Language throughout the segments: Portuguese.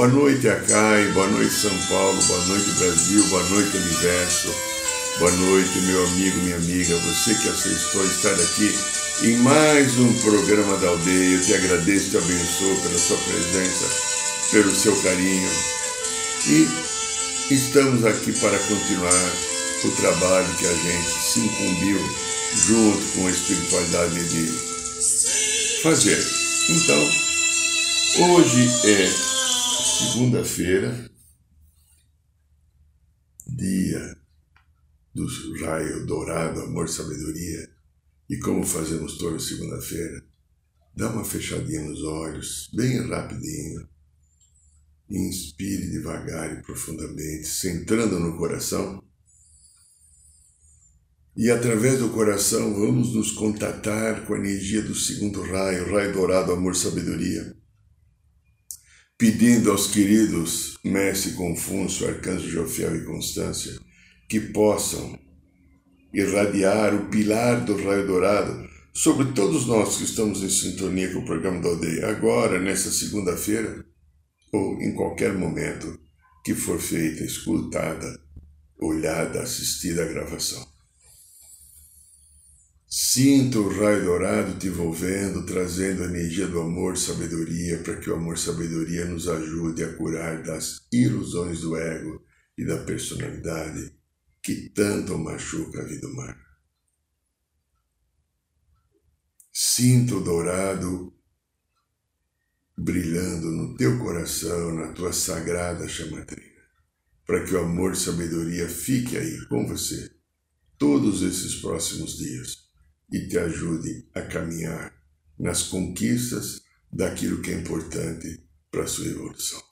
Boa noite, Acai, boa noite, São Paulo, boa noite, Brasil, boa noite, Universo, boa noite, meu amigo, minha amiga, você que aceitou estar aqui em mais um programa da aldeia. Eu te agradeço, te abençoo pela sua presença, pelo seu carinho. E estamos aqui para continuar o trabalho que a gente se incumbiu junto com a espiritualidade de fazer. Então, hoje é segunda-feira, dia do raio dourado, amor, sabedoria, e como fazemos toda segunda-feira, dá uma fechadinha nos olhos, bem rapidinho, inspire devagar e profundamente, centrando no coração. E através do coração vamos nos contatar com a energia do segundo raio, raio dourado, amor, sabedoria pedindo aos queridos Mestre Confúcio, Arcanjo Jofiel e Constância que possam irradiar o pilar do raio dourado sobre todos nós que estamos em sintonia com o programa da aldeia, agora, nessa segunda-feira, ou em qualquer momento que for feita, escutada, olhada, assistida à gravação. Sinta o raio dourado te envolvendo, trazendo a energia do amor, sabedoria, para que o amor, sabedoria nos ajude a curar das ilusões do ego e da personalidade que tanto machuca a vida humana. Sinta o dourado brilhando no teu coração, na tua sagrada chamatrina, para que o amor, sabedoria fique aí com você todos esses próximos dias e te ajude a caminhar nas conquistas daquilo que é importante para a sua evolução.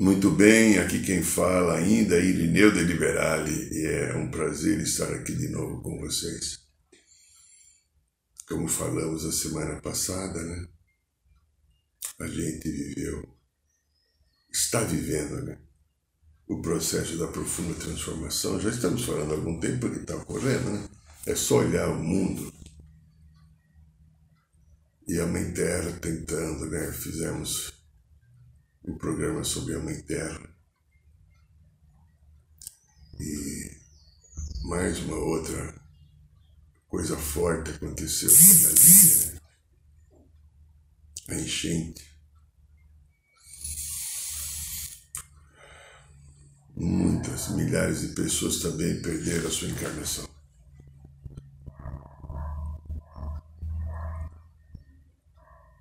Muito bem, aqui quem fala ainda é Irineu de Liberale e é um prazer estar aqui de novo com vocês. Como falamos a semana passada, né? A gente viveu, está vivendo, né? O processo da profunda transformação. Já estamos falando há algum tempo que está ocorrendo, né? É só olhar o mundo. E a Mãe Terra tentando, né? Fizemos um programa sobre a Mãe Terra. E mais uma outra coisa forte aconteceu na né? A enchente. Muitas, milhares de pessoas também perderam a sua encarnação.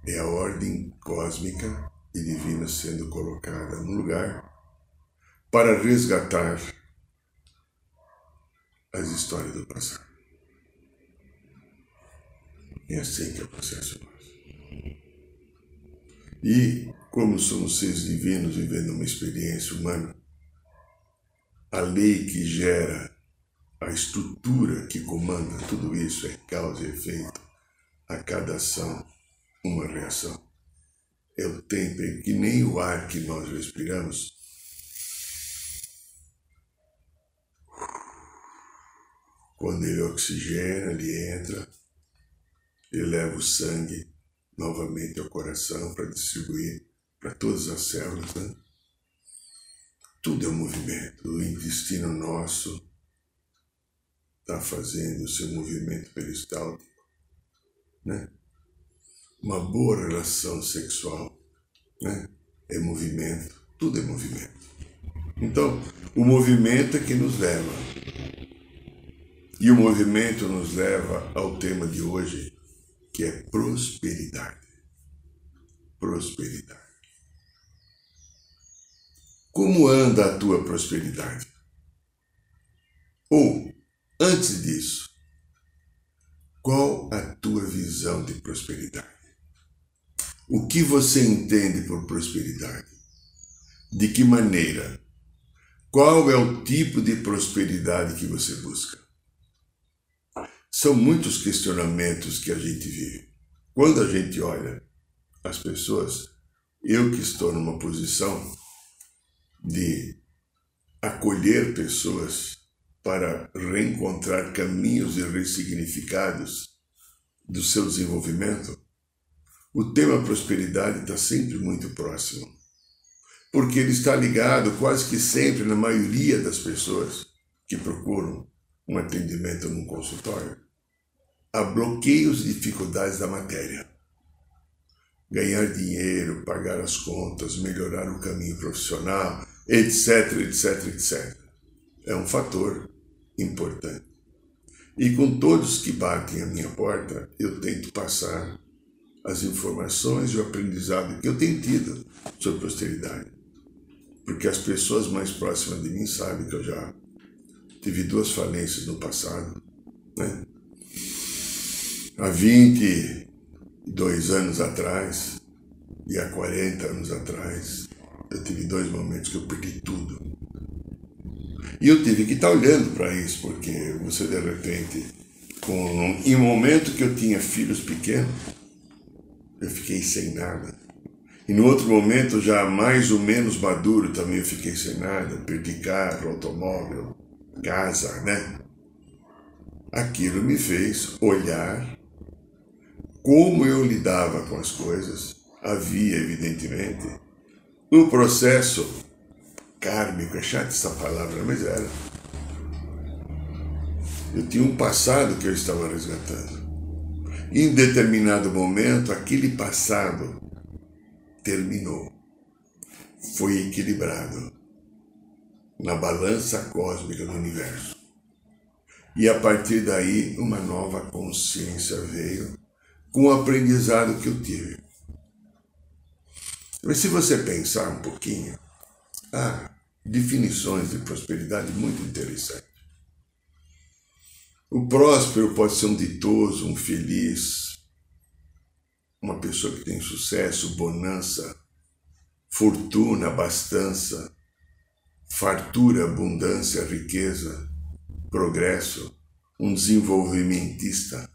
É a ordem cósmica e divina sendo colocada no lugar para resgatar as histórias do passado. É assim que é o processo nosso. E, como somos seres divinos vivendo uma experiência humana, a lei que gera a estrutura que comanda tudo isso é causa e efeito. A cada ação, uma reação. É o tempo em que nem o ar que nós respiramos quando ele oxigena, ele entra, ele leva o sangue novamente ao coração para distribuir para todas as células, né? Tudo é movimento. O intestino nosso está fazendo o seu movimento peristáltico. Né? Uma boa relação sexual né? é movimento. Tudo é movimento. Então, o movimento é que nos leva. E o movimento nos leva ao tema de hoje, que é prosperidade. Prosperidade. Como anda a tua prosperidade? Ou, antes disso, Qual a tua visão de prosperidade? O que você entende por prosperidade? De que maneira? Qual é o tipo de prosperidade que você busca? São muitos questionamentos que a gente vive. Quando a gente olha as pessoas, eu que estou numa posição de acolher pessoas para reencontrar caminhos e ressignificados do seu desenvolvimento, o tema prosperidade está sempre muito próximo. Porque ele está ligado quase que sempre na maioria das pessoas que procuram um atendimento num consultório a bloqueios e dificuldades da matéria. Ganhar dinheiro, pagar as contas, melhorar o caminho profissional, etc, etc, etc. É um fator importante. E com todos que batem a minha porta, eu tento passar as informações e o aprendizado que eu tenho tido sobre posteridade. Porque as pessoas mais próximas de mim sabem que eu já tive duas falências no passado, né? Há 22 anos atrás e há 40 anos atrás, eu tive dois momentos que eu perdi tudo. E eu tive que estar olhando para isso, porque você de repente, com, em um momento que eu tinha filhos pequenos, eu fiquei sem nada. E no outro momento, já mais ou menos maduro, também eu fiquei sem nada. Perdi carro, automóvel, casa, né? Aquilo me fez olhar como eu lidava com as coisas. Havia, evidentemente, um processo kármico, é chata essa palavra, mas era. Eu tinha um passado que eu estava resgatando. Em determinado momento, aquele passado terminou. Foi equilibrado na balança cósmica do universo. E a partir daí, uma nova consciência veio com o aprendizado que eu tive. Mas se você pensar um pouquinho, há definições de prosperidade muito interessantes. O próspero pode ser um ditoso, um feliz, uma pessoa que tem sucesso, bonança, fortuna, abastança, fartura, abundância, riqueza, progresso, um desenvolvimentista.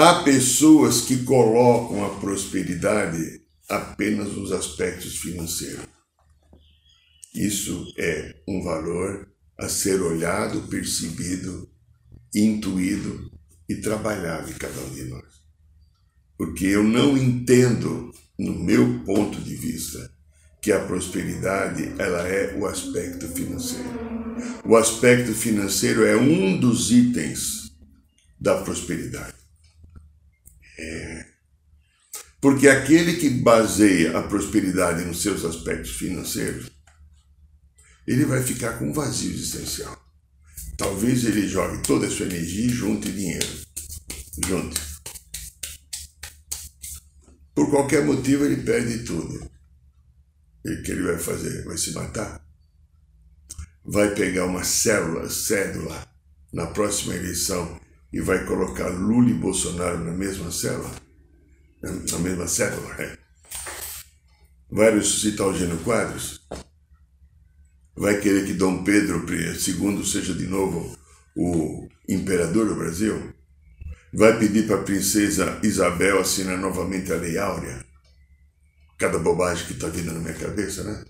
Há pessoas que colocam a prosperidade apenas nos aspectos financeiros. Isso é um valor a ser olhado, percebido, intuído e trabalhado em cada um de nós. Porque eu não entendo, no meu ponto de vista, que a prosperidade ela é o aspecto financeiro. O aspecto financeiro é um dos itens da prosperidade. É. Porque aquele que baseia a prosperidade nos seus aspectos financeiros ele vai ficar com um vazio existencial. Talvez ele jogue toda a sua energia e junte dinheiro. Junte. Por qualquer motivo ele perde tudo. E o que ele vai fazer? Vai se matar? Vai pegar uma célula, cédula, na próxima eleição e vai colocar Lula e Bolsonaro na mesma célula? Na mesma célula, é. Vai ressuscitar o Gênio Quadros? vai querer que Dom Pedro II seja de novo o imperador do Brasil? Vai pedir para a princesa Isabel assinar novamente a Lei Áurea? Cada bobagem que está vindo na minha cabeça, né?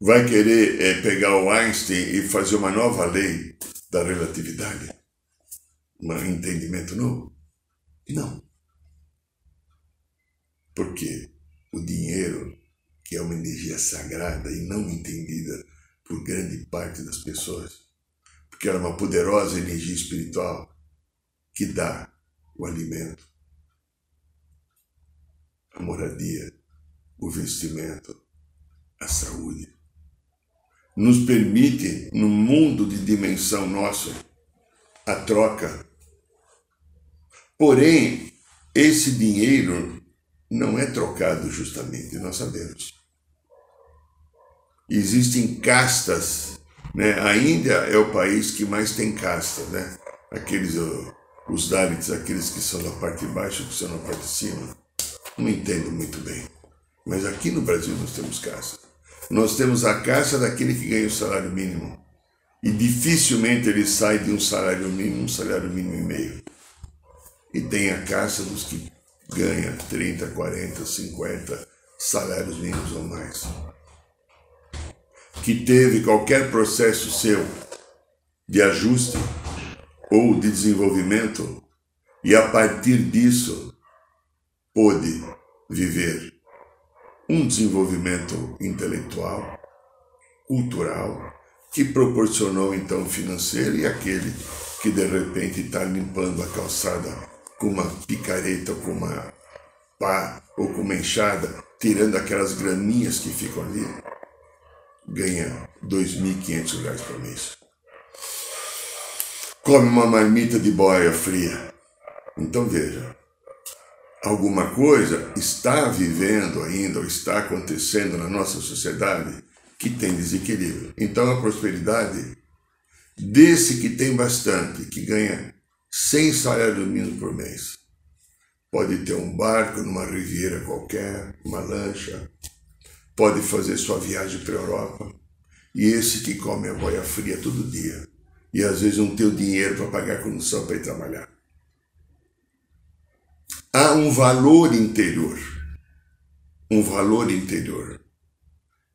Vai querer é, pegar o Einstein e fazer uma nova lei da relatividade? Um entendimento novo? Não. Porque o dinheiro que é uma energia sagrada e não entendida por grande parte das pessoas, porque ela é uma poderosa energia espiritual que dá o alimento, a moradia, o vestimento, a saúde. Nos permite, no mundo de dimensão nossa, a troca. Porém, esse dinheiro não é trocado justamente, nós sabemos. Existem castas, né? A Índia é o país que mais tem castas, né? aqueles, os Dalits, aqueles que são da parte de baixo, que são na parte de cima, não entendo muito bem. Mas aqui no Brasil nós temos caça. Nós temos a caça daquele que ganha o salário mínimo. E dificilmente ele sai de um salário mínimo, um salário mínimo e meio. E tem a caça dos que ganha 30, 40, 50 salários mínimos ou mais. Que teve qualquer processo seu de ajuste ou de desenvolvimento e a partir disso pôde viver um desenvolvimento intelectual, cultural, que proporcionou então financeiro e aquele que de repente está limpando a calçada com uma picareta, com uma pá ou com uma enxada, tirando aquelas graminhas que ficam ali, ganha R$ 2.500 por mês. Come uma marmita de boia fria. Então veja, alguma coisa está vivendo ainda ou está acontecendo na nossa sociedade que tem desequilíbrio. Então a prosperidade desse que tem bastante, que ganha 100 salários mínimos por mês, pode ter um barco numa riviera qualquer, uma lancha, pode fazer sua viagem para a Europa. E esse que come a boia fria todo dia e às vezes não tem o dinheiro para pagar a condução para ir trabalhar há um valor interior. Um valor interior.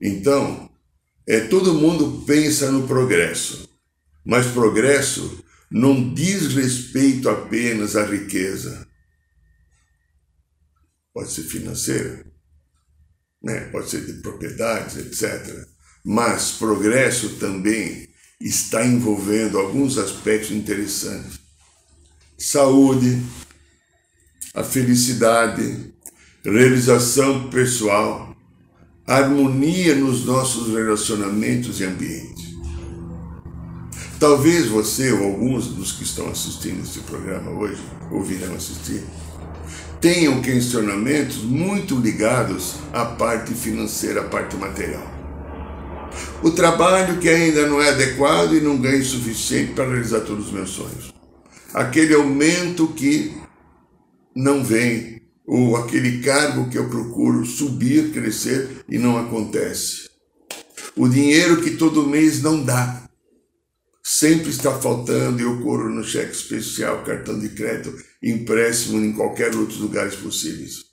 Então, é, todo mundo pensa no progresso, mas progresso não diz respeito apenas à riqueza. Pode ser financeira, né? pode ser de propriedades, etc. Mas progresso também está envolvendo alguns aspectos interessantes. Saúde, a felicidade, realização pessoal, harmonia nos nossos relacionamentos e ambientes. Talvez você ou alguns dos que estão assistindo esse programa hoje, ou virão assistir, tenham questionamentos muito ligados à parte financeira, à parte material. O trabalho que ainda não é adequado e não ganha o suficiente para realizar todos os meus sonhos. Aquele aumento que não vem, ou aquele cargo que eu procuro subir, crescer e não acontece. O dinheiro que todo mês não dá. Sempre está faltando e eu corro no cheque especial, cartão de crédito, empréstimo em qualquer outros lugares possíveis.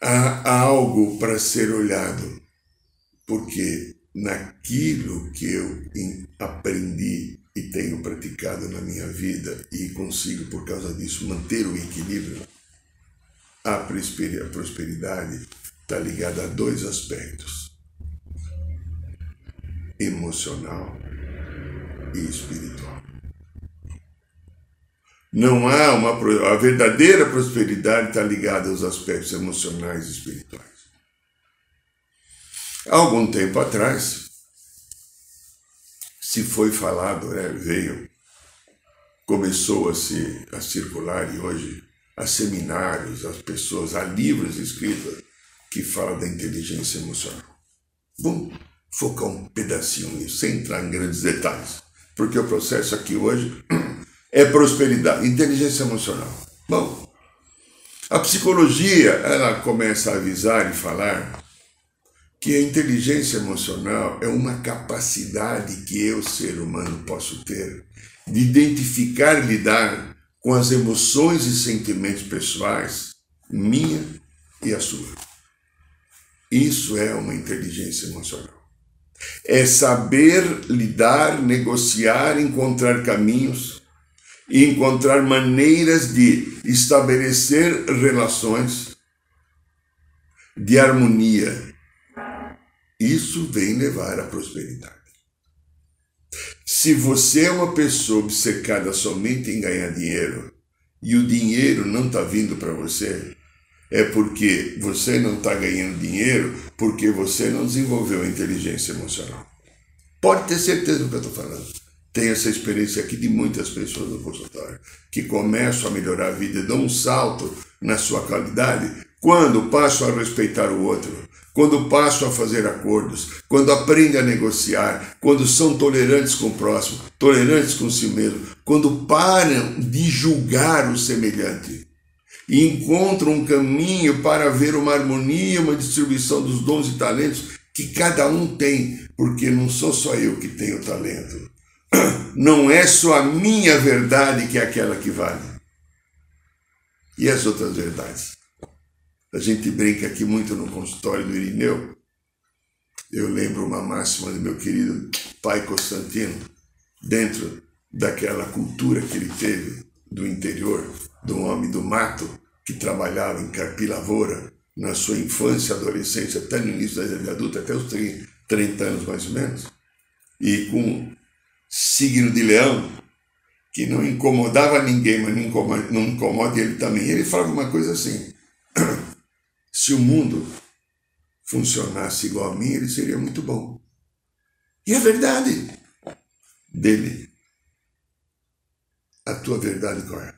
Há algo para ser olhado, porque naquilo que eu aprendi e tenho praticado na minha vida e consigo, por causa disso, manter o equilíbrio, a prosperidade está ligada a dois aspectos: emocional e espiritual. Não há uma. A verdadeira prosperidade está ligada aos aspectos emocionais e espirituais. Há algum tempo atrás, se foi falado, né, veio, começou a, se, a circular e hoje há seminários, as pessoas, há livros escritos que falam da inteligência emocional. Vamos focar um pedacinho nisso, sem entrar em grandes detalhes, porque o processo aqui hoje é prosperidade, inteligência emocional. Bom, a psicologia, ela começa a avisar e falar que a inteligência emocional é uma capacidade que eu, ser humano, posso ter de identificar e lidar com as emoções e sentimentos pessoais, minha e a sua. Isso é uma inteligência emocional. É saber lidar, negociar, encontrar caminhos e encontrar maneiras de estabelecer relações de harmonia isso vem levar à prosperidade. Se você é uma pessoa obcecada somente em ganhar dinheiro e o dinheiro não está vindo para você, é porque você não está ganhando dinheiro porque você não desenvolveu a inteligência emocional. Pode ter certeza do que eu estou falando. Tenho essa experiência aqui de muitas pessoas no consultório que começam a melhorar a vida dão um salto na sua qualidade quando passam a respeitar o outro, quando passam a fazer acordos, quando aprendem a negociar, quando são tolerantes com o próximo, tolerantes com si mesmo, quando param de julgar o semelhante e encontram um caminho para ver uma harmonia, uma distribuição dos dons e talentos que cada um tem, porque não sou só eu que tenho talento. Não é só a minha verdade que é aquela que vale. E as outras verdades? A gente brinca aqui muito no consultório do Irineu. Eu lembro uma máxima do meu querido pai Constantino, dentro daquela cultura que ele teve do interior, do homem do mato, que trabalhava em carpilavoura na sua infância, adolescência, até no início da vida adulta, até os 30 anos mais ou menos, e com signo de leão, que não incomodava ninguém, mas não incomoda, não incomoda ele também. Ele falava uma coisa assim: se o mundo funcionasse igual a mim, ele seria muito bom. E é verdade dele. A tua verdade qual é?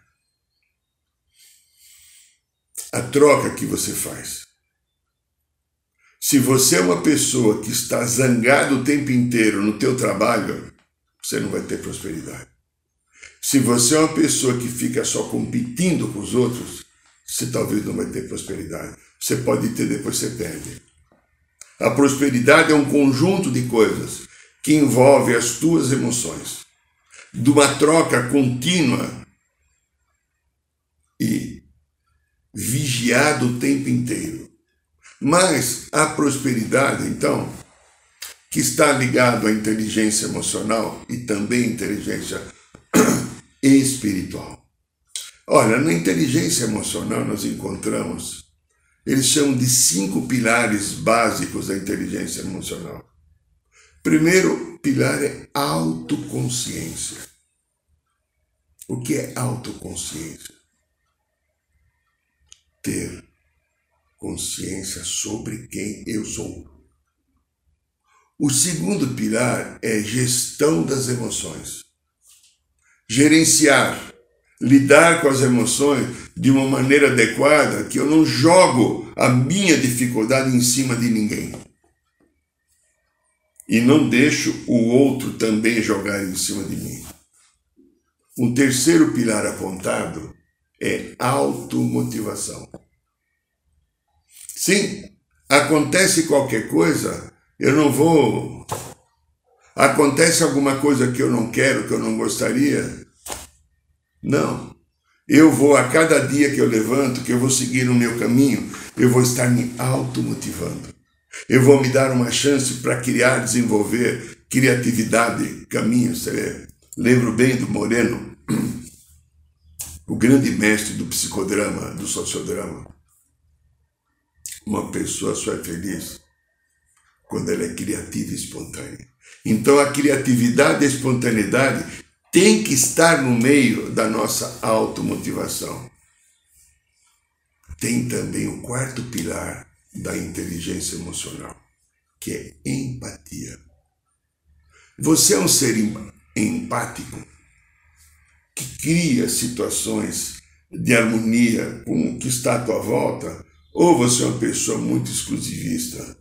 A troca que você faz. Se você é uma pessoa que está zangado o tempo inteiro no teu trabalho, você não vai ter prosperidade. Se você é uma pessoa que fica só competindo com os outros, você talvez não vai ter prosperidade. Você pode ter, depois você perde. A prosperidade é um conjunto de coisas que envolve as tuas emoções, de uma troca contínua e vigiada o tempo inteiro. Mas a prosperidade, então, que está ligado à inteligência emocional e também inteligência espiritual. Olha, na inteligência emocional nós encontramos eles chamam de cinco pilares básicos da inteligência emocional. Primeiro pilar é autoconsciência. O que é autoconsciência? Ter consciência sobre quem eu sou. O segundo pilar é gestão das emoções. Gerenciar lidar com as emoções de uma maneira adequada, que eu não jogo a minha dificuldade em cima de ninguém. E não deixo o outro também jogar em cima de mim. Um terceiro pilar apontado é automotivação. Sim, acontece qualquer coisa, eu não vou. Acontece alguma coisa que eu não quero, que eu não gostaria, não. Eu vou, a cada dia que eu levanto, que eu vou seguir o meu caminho, eu vou estar me automotivando. Eu vou me dar uma chance para criar, desenvolver criatividade, caminhos. Lembro bem do Moreno, o grande mestre do psicodrama, do sociodrama. Uma pessoa só é feliz quando ela é criativa e espontânea. Então a criatividade e a espontaneidade tem que estar no meio da nossa automotivação. Tem também o quarto pilar da inteligência emocional, que é empatia. Você é um ser empático cria situações de harmonia com o que está à tua volta, ou você é uma pessoa muito exclusivista?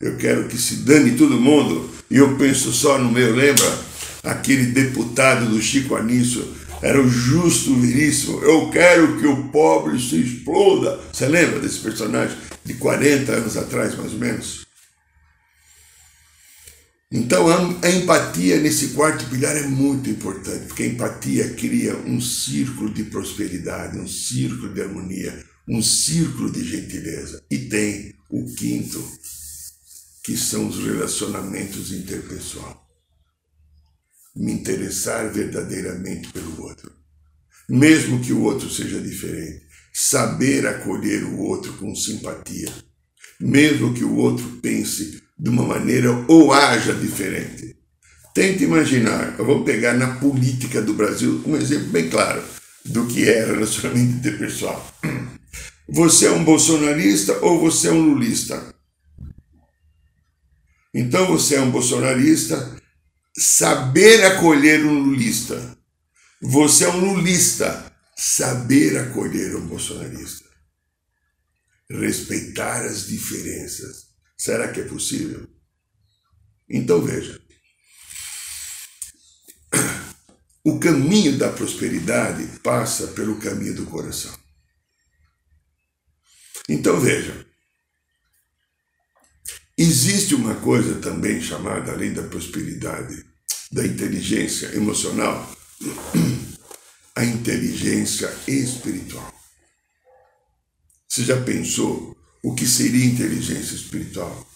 Eu quero que se dane todo mundo e eu penso só no meu, lembra? aquele deputado do Chico Anísio, era o justo viríssimo. Eu quero que o pobre se exploda. Você lembra desse personagem? De 40 anos atrás, mais ou menos. Então a empatia nesse quarto pilar é muito importante, porque a empatia cria um círculo de prosperidade, um círculo de harmonia, um círculo de gentileza. E tem o quinto, que são os relacionamentos interpessoais me interessar verdadeiramente pelo outro. Mesmo que o outro seja diferente, saber acolher o outro com simpatia. Mesmo que o outro pense de uma maneira ou haja diferente. Tente imaginar, vamos pegar na política do Brasil um exemplo bem claro do que é relacionamento interpessoal. Você é um bolsonarista ou você é um lulista? Então você é um bolsonarista saber acolher um lulista. Você é um lulista, saber acolher um bolsonarista. Respeitar as diferenças, Será que é possível? Então veja. O caminho da prosperidade passa pelo caminho do coração. Então veja. Existe uma coisa também chamada, além da prosperidade, da inteligência emocional, a inteligência espiritual. Você já pensou o que seria inteligência espiritual?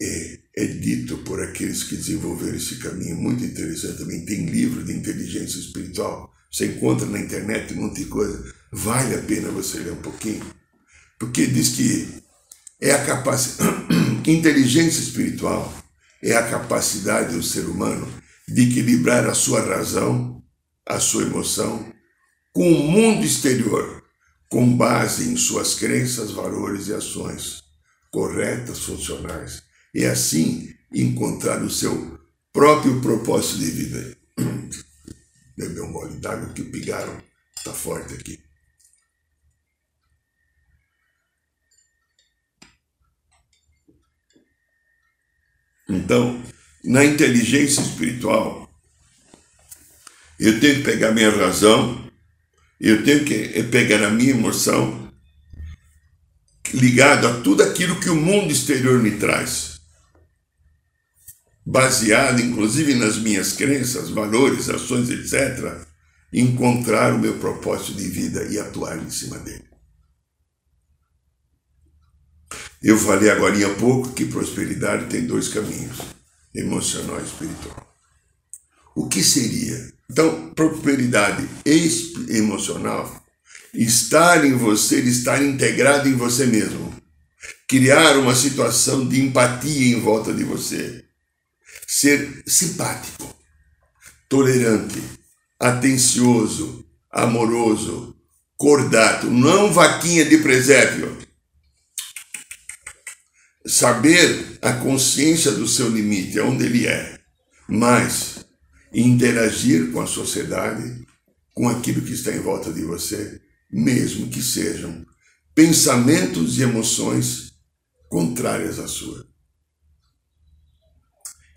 É, é dito por aqueles que desenvolveram esse caminho, muito interessante também. Tem livro de inteligência espiritual, você encontra na internet um monte de coisa. Vale a pena você ler um pouquinho, porque diz que é a capacidade. inteligência espiritual é a capacidade do ser humano de equilibrar a sua razão, a sua emoção, com o mundo exterior, com base em suas crenças, valores e ações corretas, funcionais, e assim encontrar o seu próprio propósito de vida. Beber um gole d'água que o pigaram está forte aqui. Então, na inteligência espiritual, eu tenho que pegar minha razão, eu tenho que pegar a minha emoção, ligado a tudo aquilo que o mundo exterior me traz, baseado inclusive nas minhas crenças, valores, ações, etc., encontrar o meu propósito de vida e atuar em cima dele. Eu falei agora há pouco que prosperidade tem dois caminhos, emocional e espiritual. O que seria? Então, prosperidade emocional, estar em você, estar integrado em você mesmo. Criar uma situação de empatia em volta de você. Ser simpático, tolerante, atencioso, amoroso, cordato, não vaquinha de presépio saber a consciência do seu limite, onde ele é, mas interagir com a sociedade, com aquilo que está em volta de você, mesmo que sejam pensamentos e emoções contrárias à sua.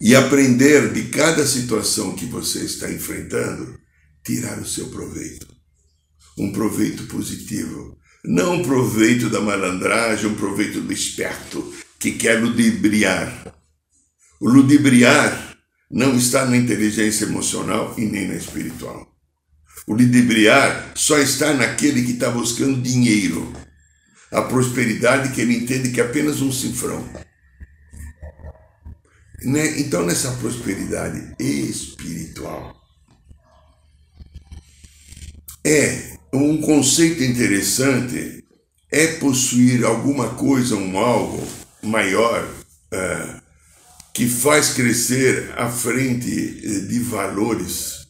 E aprender de cada situação que você está enfrentando, tirar o seu proveito. Um proveito positivo. Não um proveito da malandragem, um proveito do esperto, que quer ludibriar. O ludibriar não está na inteligência emocional e nem na espiritual. O ludibriar só está naquele que está buscando dinheiro, a prosperidade que ele entende que é apenas um cifrão. Né? Então, nessa prosperidade espiritual, é um conceito interessante é possuir alguma coisa, um algo maior uh, que faz crescer à frente eh, de valores,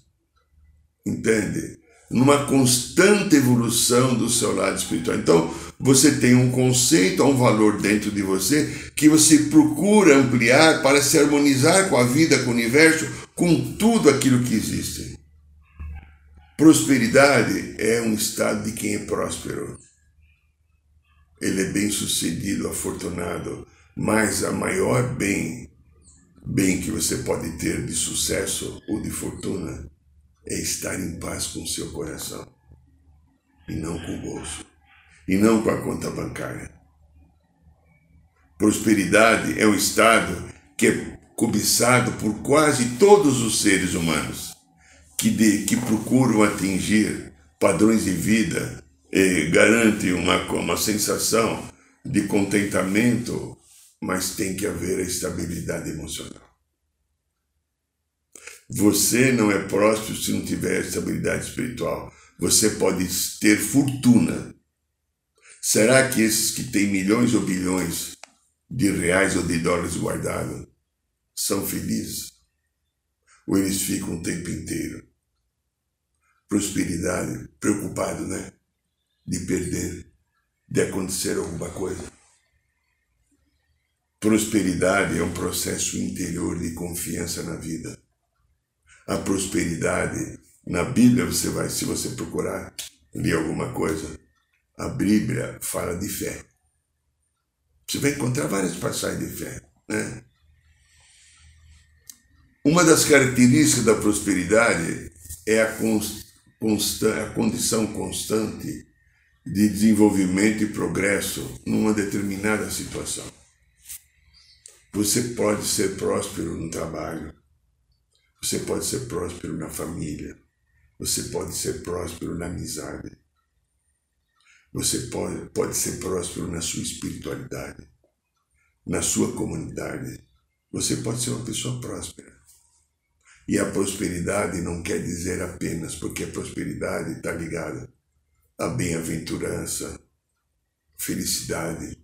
entende? Numa constante evolução do seu lado espiritual. Então, você tem um conceito, um valor dentro de você que você procura ampliar para se harmonizar com a vida, com o universo, com tudo aquilo que existe. Prosperidade é um estado de quem é próspero ele é bem sucedido, afortunado, mas a maior bem, bem que você pode ter de sucesso ou de fortuna é estar em paz com o seu coração e não com o bolso e não com a conta bancária. Prosperidade é um estado que é cobiçado por quase todos os seres humanos que, de, que procuram atingir padrões de vida garante uma, uma sensação de contentamento, mas tem que haver a estabilidade emocional. Você não é próspero se não tiver estabilidade espiritual. Você pode ter fortuna. Será que esses que têm milhões ou bilhões de reais ou de dólares guardados são felizes? Ou eles ficam o tempo inteiro? Prosperidade, preocupado, né? de perder, de acontecer alguma coisa. Prosperidade é um processo interior de confiança na vida. A prosperidade, na Bíblia você vai, se você procurar ler alguma coisa, A Bíblia fala de fé. Você vai encontrar várias passagens de fé. Né? Uma das características da prosperidade é a, a condição constante de desenvolvimento e progresso numa determinada situação. Você pode ser próspero no trabalho, você pode ser próspero na família, você pode ser próspero na amizade, você pode, pode ser próspero na sua espiritualidade, na sua comunidade. Você pode ser uma pessoa próspera. E a prosperidade não quer dizer apenas, porque a prosperidade está ligada à bem-aventurança, felicidade,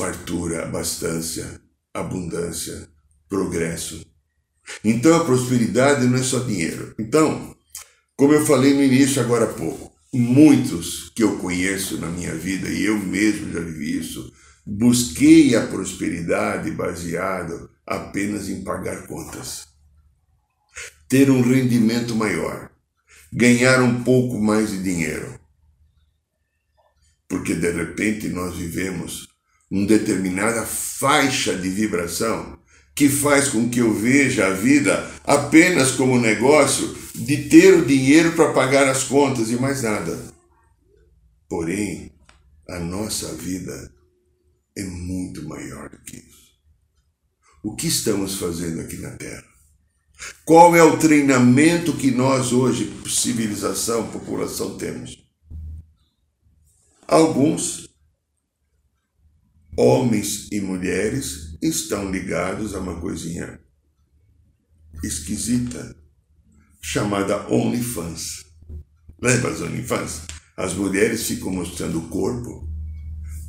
fartura, abastância, abundância, progresso. Então a prosperidade não é só dinheiro. Então, como eu falei no início agora há pouco, muitos que eu conheço na minha vida, e eu mesmo já vivi isso, busquei a prosperidade baseado apenas em pagar contas. Ter um rendimento maior, ganhar um pouco mais de dinheiro. Porque de repente nós vivemos uma determinada faixa de vibração que faz com que eu veja a vida apenas como negócio de ter o dinheiro para pagar as contas e mais nada. Porém, a nossa vida é muito maior do que isso. O que estamos fazendo aqui na Terra? Qual é o treinamento que nós hoje, civilização, população, temos? Alguns homens e mulheres estão ligados a uma coisinha esquisita chamada OnlyFans. Lembra as OnlyFans? As mulheres ficam mostrando o corpo,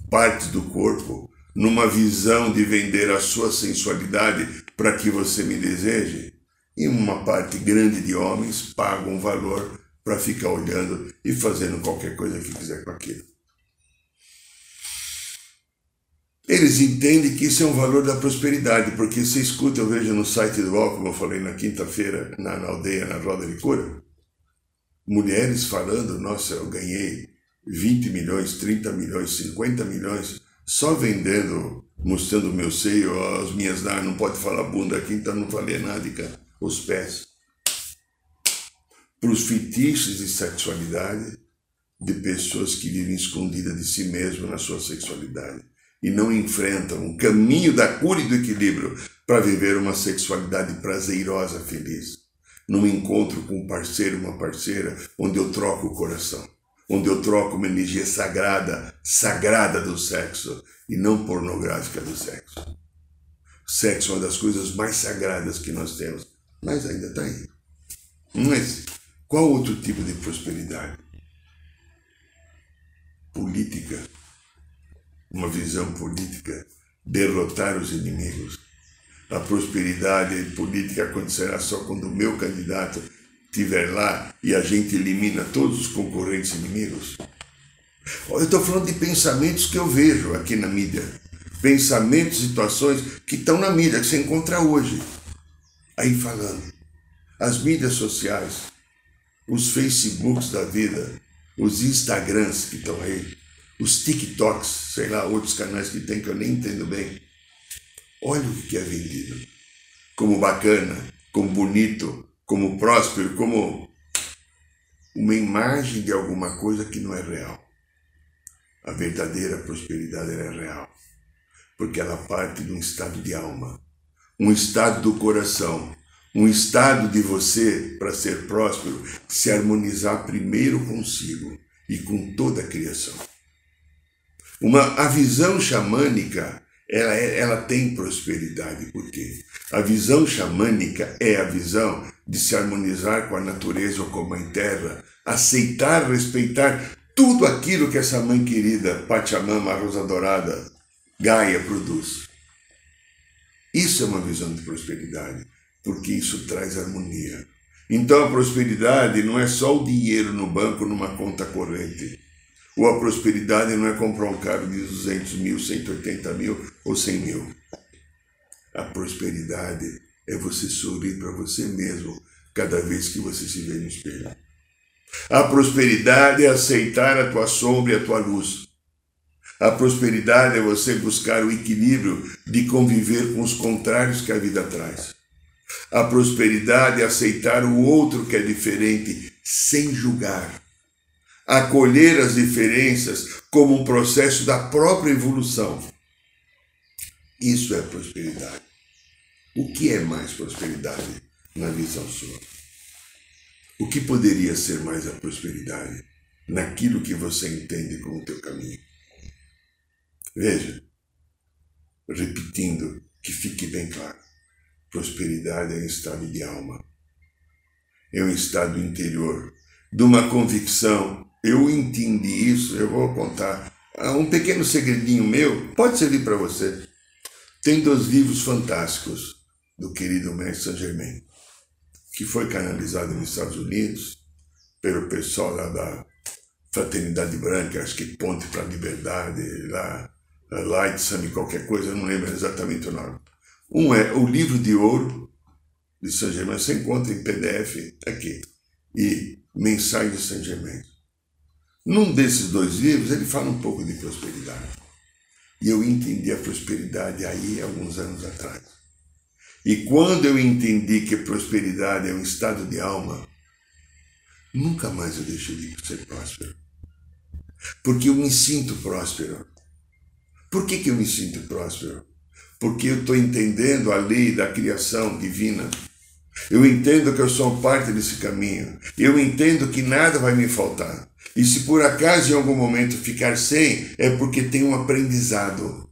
partes do corpo, numa visão de vender a sua sensualidade para que você me deseje. E uma parte grande de homens pagam um valor para ficar olhando e fazendo qualquer coisa que quiser com aquilo. Eles entendem que isso é um valor da prosperidade, porque você escuta, eu vejo no site do UOL, como eu falei na quinta-feira, na, na, aldeia, na Roda de Cura, mulheres falando, nossa, eu ganhei 20 milhões, 30 milhões, 50 milhões, só vendendo, mostrando o meu seio, as minhas nádegas, não pode falar bunda aqui, então não falei nada, os pés. Para os fetiches de sexualidade de pessoas que vivem escondidas de si mesmo na sua sexualidade e não enfrentam o caminho da cura e do equilíbrio para viver uma sexualidade prazerosa, feliz. Num encontro com um parceiro, uma parceira, onde eu troco o coração, onde eu troco uma energia sagrada, sagrada do sexo e não pornográfica do sexo. Sexo é uma das coisas mais sagradas que nós temos, mas ainda está aí. Mas qual outro tipo de prosperidade? Política uma visão política, derrotar os inimigos. A prosperidade política acontecerá só quando o meu candidato estiver lá e a gente elimina todos os concorrentes inimigos. Eu estou falando de pensamentos que eu vejo aqui na mídia. Pensamentos, situações que estão na mídia, que você encontra hoje. Aí falando. As mídias sociais, os Facebooks da vida, os Instagrams que estão aí, os TikToks, sei lá, outros canais que tem que eu nem entendo bem. Olha o que é vendido. Como bacana, como bonito, como próspero, como uma imagem de alguma coisa que não é real. A verdadeira prosperidade é real, porque ela parte de um estado de alma, um estado do coração, um estado de você, para ser próspero, se harmonizar primeiro consigo e com toda a criação. Uma, a visão xamânica, ela, é, ela tem prosperidade, por quê? A visão xamânica é a visão de se harmonizar com a natureza ou com a mãe terra, aceitar, respeitar tudo aquilo que essa mãe querida, Pachamama, Rosa Dourada, Gaia produz. Isso é uma visão de prosperidade, porque isso traz harmonia. Então a prosperidade não é só o dinheiro no banco numa conta corrente. Ou a prosperidade não é comprar um carro de 200 mil, 180 mil ou 100 mil. A prosperidade é você sorrir para você mesmo cada vez que você se vê no espelho. A prosperidade é aceitar a tua sombra e a tua luz. A prosperidade é você buscar o equilíbrio de conviver com os contrários que a vida traz. A prosperidade é aceitar o outro que é diferente, sem julgar. Acolher as diferenças como um processo da própria evolução. Isso é prosperidade. O que é mais prosperidade na visão sua? O que poderia ser mais a prosperidade naquilo que você entende como teu caminho? Veja, repetindo, que fique bem claro: prosperidade é um estado de alma, é um estado interior, de uma convicção. Eu entendi isso, eu vou contar. Ah, um pequeno segredinho meu pode servir para você. Tem dois livros fantásticos do querido Mestre Saint Germain, que foi canalizado nos Estados Unidos pelo pessoal lá da Fraternidade Branca, acho que Ponte para a Liberdade, lá Light Sun qualquer coisa, não lembro exatamente o nome. Um é o livro de ouro de Saint Germain, você encontra em PDF aqui, e Mensagem de Saint Germain. Num desses dois livros, ele fala um pouco de prosperidade. E eu entendi a prosperidade aí alguns anos atrás. E quando eu entendi que prosperidade é um estado de alma, nunca mais eu deixei de ser próspero. Porque eu me sinto próspero. Por que, que eu me sinto próspero? Porque eu estou entendendo a lei da criação divina. Eu entendo que eu sou parte desse caminho. Eu entendo que nada vai me faltar. E se por acaso em algum momento ficar sem, é porque tem um aprendizado.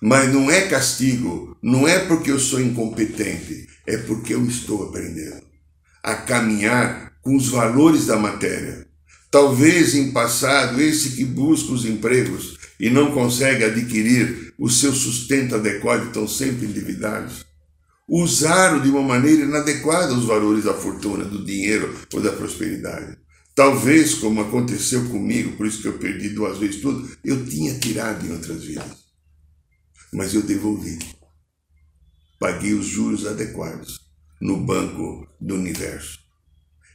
Mas não é castigo, não é porque eu sou incompetente, é porque eu estou aprendendo a caminhar com os valores da matéria. Talvez em passado, esse que busca os empregos e não consegue adquirir o seu sustento adequado, estão sempre endividados. Usaram de uma maneira inadequada os valores da fortuna, do dinheiro ou da prosperidade. Talvez, como aconteceu comigo, por isso que eu perdi duas vezes tudo, eu tinha tirado em outras vidas. Mas eu devolvi. Paguei os juros adequados no banco do universo.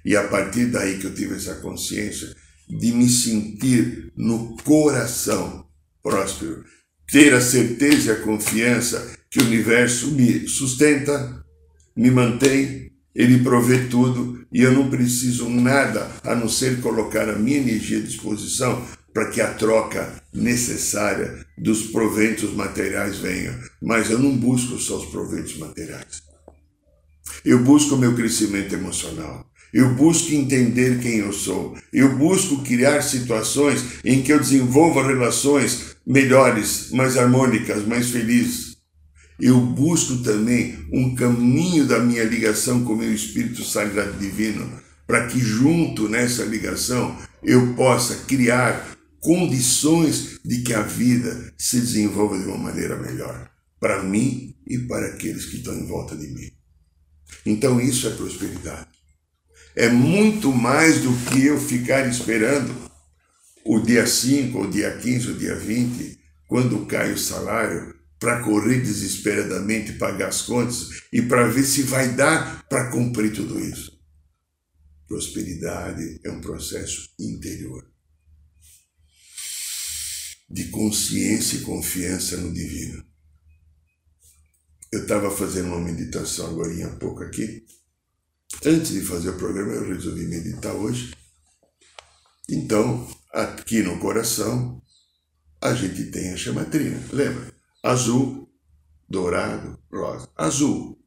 E a partir daí que eu tive essa consciência de me sentir no coração próspero. Ter a certeza e a confiança que o universo me sustenta, me mantém, ele provê tudo e eu não preciso nada a não ser colocar a minha energia à disposição para que a troca necessária dos proventos materiais venha. Mas eu não busco só os proventos materiais. Eu busco o meu crescimento emocional. Eu busco entender quem eu sou. Eu busco criar situações em que eu desenvolva relações melhores, mais harmônicas, mais felizes. Eu busco também um caminho da minha ligação com o meu Espírito Sagrado Divino, para que junto nessa ligação eu possa criar condições de que a vida se desenvolva de uma maneira melhor, para mim e para aqueles que estão em volta de mim. Então isso é prosperidade. É muito mais do que eu ficar esperando o dia 5, o dia 15, o dia 20, quando cai o salário, para correr desesperadamente pagar as contas e para ver se vai dar para cumprir tudo isso. Prosperidade é um processo interior de consciência e confiança no divino. Eu estava fazendo uma meditação agora há pouco aqui. Antes de fazer o programa, eu resolvi meditar hoje. Então, aqui no coração, a gente tem a chamatrina, lembra? Azul, dourado, rosa. Azul,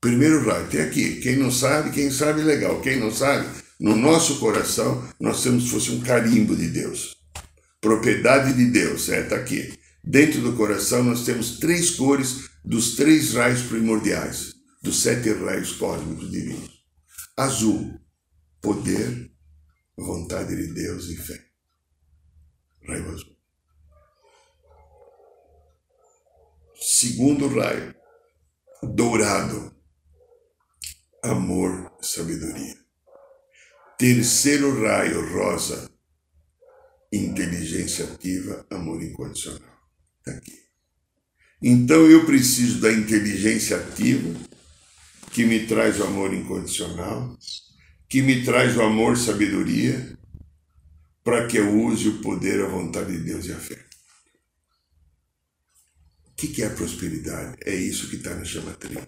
primeiro raio, tem aqui. Quem não sabe, quem sabe, legal. Quem não sabe, no nosso coração, nós temos fosse um carimbo de Deus. Propriedade de Deus, é, tá aqui. Dentro do coração nós temos três cores dos três raios primordiais, dos sete raios cósmicos divinos. Azul, poder, vontade de Deus e fé. Raio azul. Segundo raio, dourado, amor, sabedoria. Terceiro raio, rosa, inteligência ativa, amor incondicional. Está aqui. Então eu preciso da inteligência ativa, que me traz o amor incondicional, que me traz o amor, sabedoria, para que eu use o poder, a vontade de Deus e a fé. O que é prosperidade? É isso que está na chamatrina.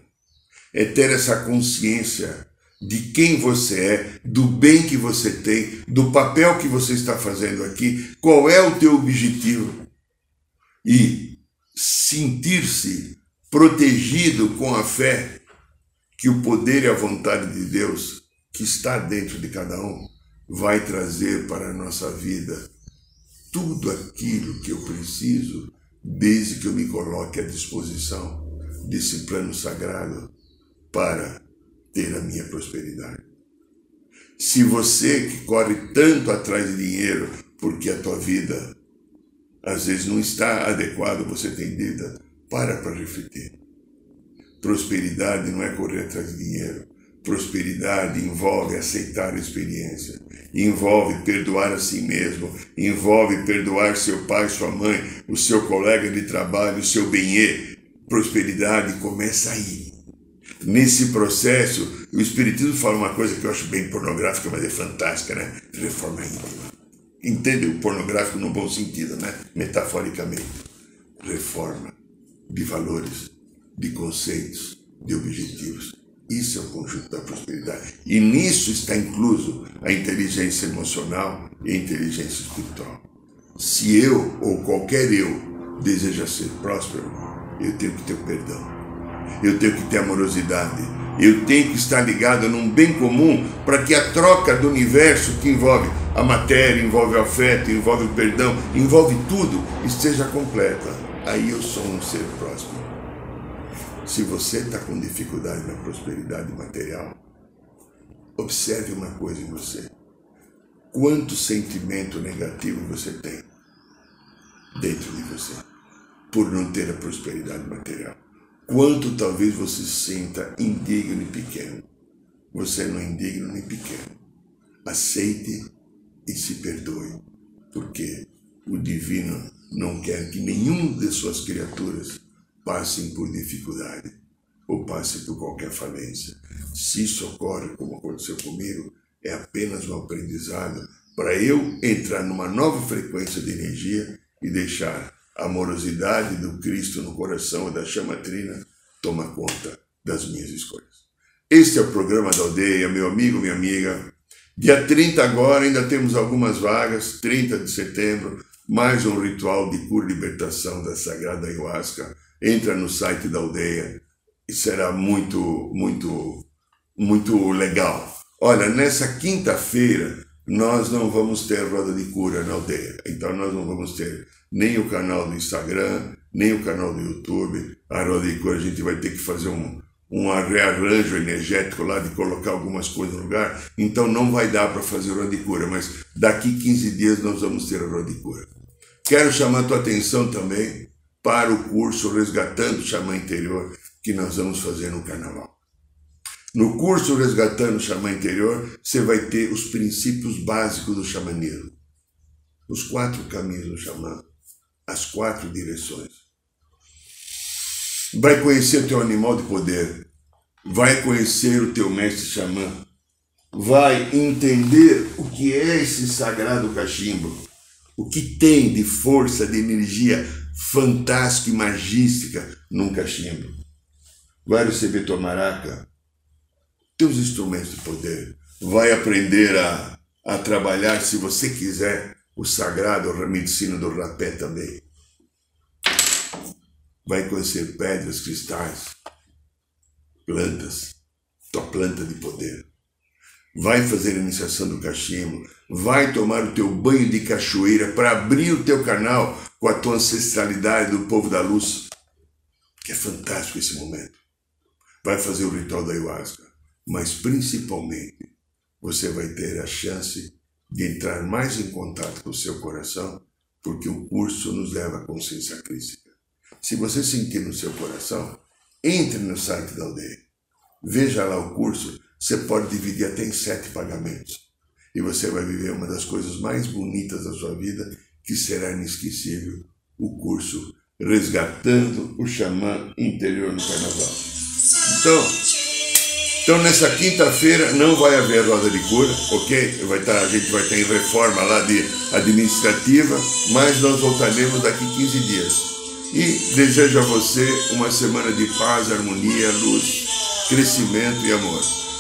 É ter essa consciência de quem você é, do bem que você tem, do papel que você está fazendo aqui, qual é o teu objetivo. E sentir-se protegido com a fé que o poder e a vontade de Deus que está dentro de cada um vai trazer para a nossa vida tudo aquilo que eu preciso, desde que eu me coloque à disposição desse plano sagrado para ter a minha prosperidade. Se você que corre tanto atrás de dinheiro porque a tua vida às vezes não está adequada, você tem dita, para para refletir. Prosperidade não é correr atrás de dinheiro. Prosperidade envolve aceitar a experiência, envolve perdoar a si mesmo, envolve perdoar seu pai, sua mãe, o seu colega de trabalho, o seu bem Prosperidade começa aí. Nesse processo, o Espiritismo fala uma coisa que eu acho bem pornográfica, mas é fantástica, né? Reforma íntima. Entende o pornográfico no bom sentido, né? Metaforicamente. Reforma de valores, de conceitos, de objetivos. Isso é o conjunto da prosperidade. E nisso está incluso a inteligência emocional e a inteligência espiritual. Se eu ou qualquer eu deseja ser próspero, eu tenho que ter perdão. Eu tenho que ter amorosidade. Eu tenho que estar ligado num bem comum para que a troca do universo que envolve a matéria, envolve o afeto, envolve o perdão, envolve tudo, esteja completa. Aí eu sou um ser próspero. Se você está com dificuldade na prosperidade material, observe uma coisa em você. Quanto sentimento negativo você tem dentro de você por não ter a prosperidade material? Quanto talvez você se sinta indigno e pequeno? Você não é indigno nem pequeno. Aceite e se perdoe, porque o divino não quer que nenhum de suas criaturas passem por dificuldade ou passem por qualquer falência. Se isso ocorre, como aconteceu comigo, é apenas um aprendizado para eu entrar numa nova frequência de energia e deixar a amorosidade do Cristo no coração e da chama trina tomar conta das minhas escolhas. Este é o programa da aldeia, meu amigo, minha amiga. Dia 30 agora, ainda temos algumas vagas, 30 de setembro, mais um ritual de cura e libertação da Sagrada Ayahuasca. Entra no site da aldeia e será muito, muito, muito legal. Olha, nessa quinta-feira nós não vamos ter roda de cura na aldeia. Então nós não vamos ter nem o canal do Instagram, nem o canal do YouTube. A roda de cura a gente vai ter que fazer um, um rearranjo energético lá de colocar algumas coisas no lugar. Então não vai dar para fazer roda de cura, mas daqui 15 dias nós vamos ter a roda de cura. Quero chamar a tua atenção também para o curso Resgatando o Xamã Interior que nós vamos fazer no Carnaval. No curso Resgatando o Xamã Interior, você vai ter os princípios básicos do xamanismo. Os quatro caminhos do xamã, as quatro direções. Vai conhecer o teu animal de poder, vai conhecer o teu mestre xamã, vai entender o que é esse sagrado cachimbo, o que tem de força, de energia fantástica e magística num cachimbo. Vai receber tua maraca, teus instrumentos de poder. Vai aprender a, a trabalhar, se você quiser, o sagrado, a medicina do rapé também. Vai conhecer pedras, cristais, plantas, tua planta de poder. Vai fazer a iniciação do cachimbo, vai tomar o teu banho de cachoeira para abrir o teu canal com a tua ancestralidade do povo da luz, que é fantástico esse momento. Vai fazer o ritual da ayahuasca mas principalmente você vai ter a chance de entrar mais em contato com o seu coração, porque o curso nos leva à consciência crítica. Se você sentir no seu coração, entre no site da aldeia, veja lá o curso, você pode dividir até em sete pagamentos e você vai viver uma das coisas mais bonitas da sua vida, que será inesquecível, o curso Resgatando o Xamã Interior no Carnaval. Então, Então nessa quinta-feira não vai haver roda de cura, ok? Vai tá, a gente vai ter reforma lá de administrativa, mas nós voltaremos daqui 15 dias. E desejo a você uma semana de paz, harmonia, luz, crescimento e amor.